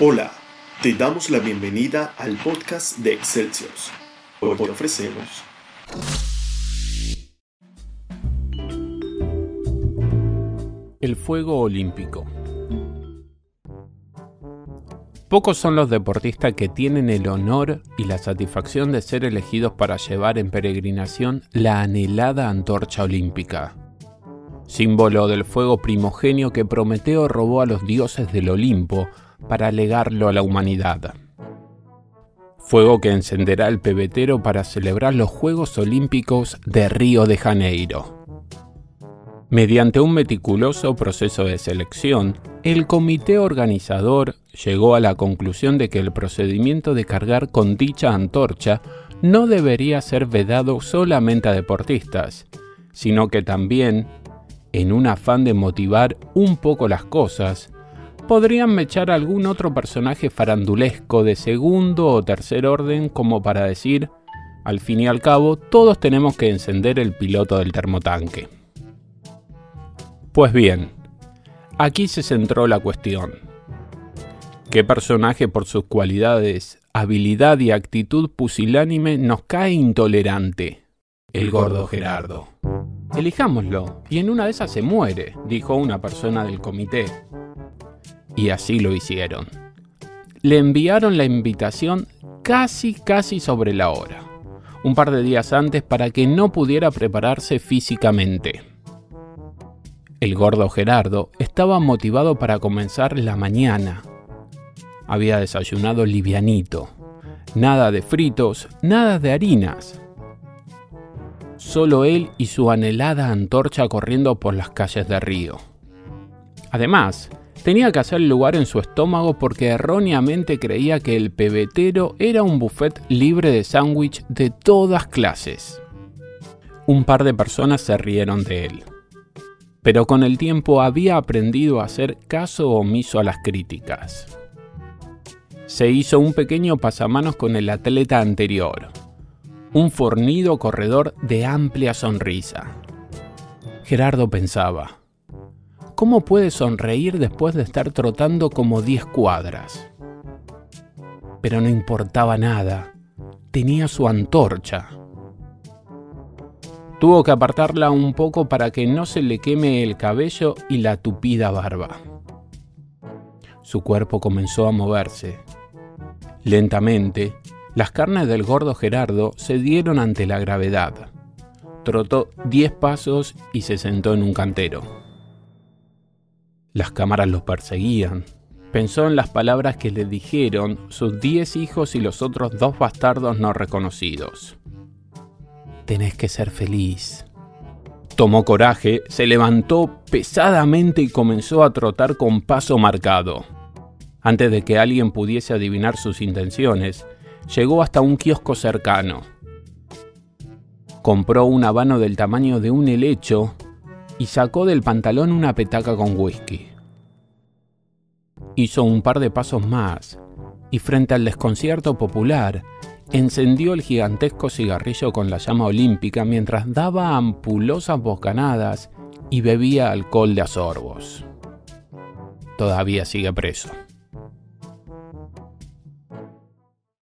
Hola, te damos la bienvenida al podcast de Excelsior. Hoy te ofrecemos El fuego olímpico. Pocos son los deportistas que tienen el honor y la satisfacción de ser elegidos para llevar en peregrinación la anhelada antorcha olímpica, símbolo del fuego primogenio que Prometeo robó a los dioses del Olimpo para legarlo a la humanidad. Fuego que encenderá el pebetero para celebrar los Juegos Olímpicos de Río de Janeiro. Mediante un meticuloso proceso de selección, el comité organizador llegó a la conclusión de que el procedimiento de cargar con dicha antorcha no debería ser vedado solamente a deportistas, sino que también, en un afán de motivar un poco las cosas, podrían mechar algún otro personaje farandulesco de segundo o tercer orden como para decir, al fin y al cabo, todos tenemos que encender el piloto del termotanque. Pues bien, aquí se centró la cuestión. ¿Qué personaje por sus cualidades, habilidad y actitud pusilánime nos cae intolerante? El gordo Gerardo. Elijámoslo, y en una de esas se muere, dijo una persona del comité. Y así lo hicieron. Le enviaron la invitación casi, casi sobre la hora, un par de días antes para que no pudiera prepararse físicamente. El gordo Gerardo estaba motivado para comenzar la mañana. Había desayunado livianito. Nada de fritos, nada de harinas. Solo él y su anhelada antorcha corriendo por las calles de Río. Además, tenía que hacer lugar en su estómago porque erróneamente creía que el pebetero era un buffet libre de sándwich de todas clases. Un par de personas se rieron de él pero con el tiempo había aprendido a hacer caso omiso a las críticas. Se hizo un pequeño pasamanos con el atleta anterior, un fornido corredor de amplia sonrisa. Gerardo pensaba, ¿cómo puede sonreír después de estar trotando como 10 cuadras? Pero no importaba nada, tenía su antorcha Tuvo que apartarla un poco para que no se le queme el cabello y la tupida barba. Su cuerpo comenzó a moverse. Lentamente, las carnes del gordo Gerardo se dieron ante la gravedad. Trotó diez pasos y se sentó en un cantero. Las cámaras los perseguían. Pensó en las palabras que le dijeron sus diez hijos y los otros dos bastardos no reconocidos tenés que ser feliz. Tomó coraje, se levantó pesadamente y comenzó a trotar con paso marcado. Antes de que alguien pudiese adivinar sus intenciones, llegó hasta un kiosco cercano. Compró un habano del tamaño de un helecho y sacó del pantalón una petaca con whisky. Hizo un par de pasos más y frente al desconcierto popular encendió el gigantesco cigarrillo con la llama olímpica mientras daba ampulosas bocanadas y bebía alcohol de asorbos. Todavía sigue preso.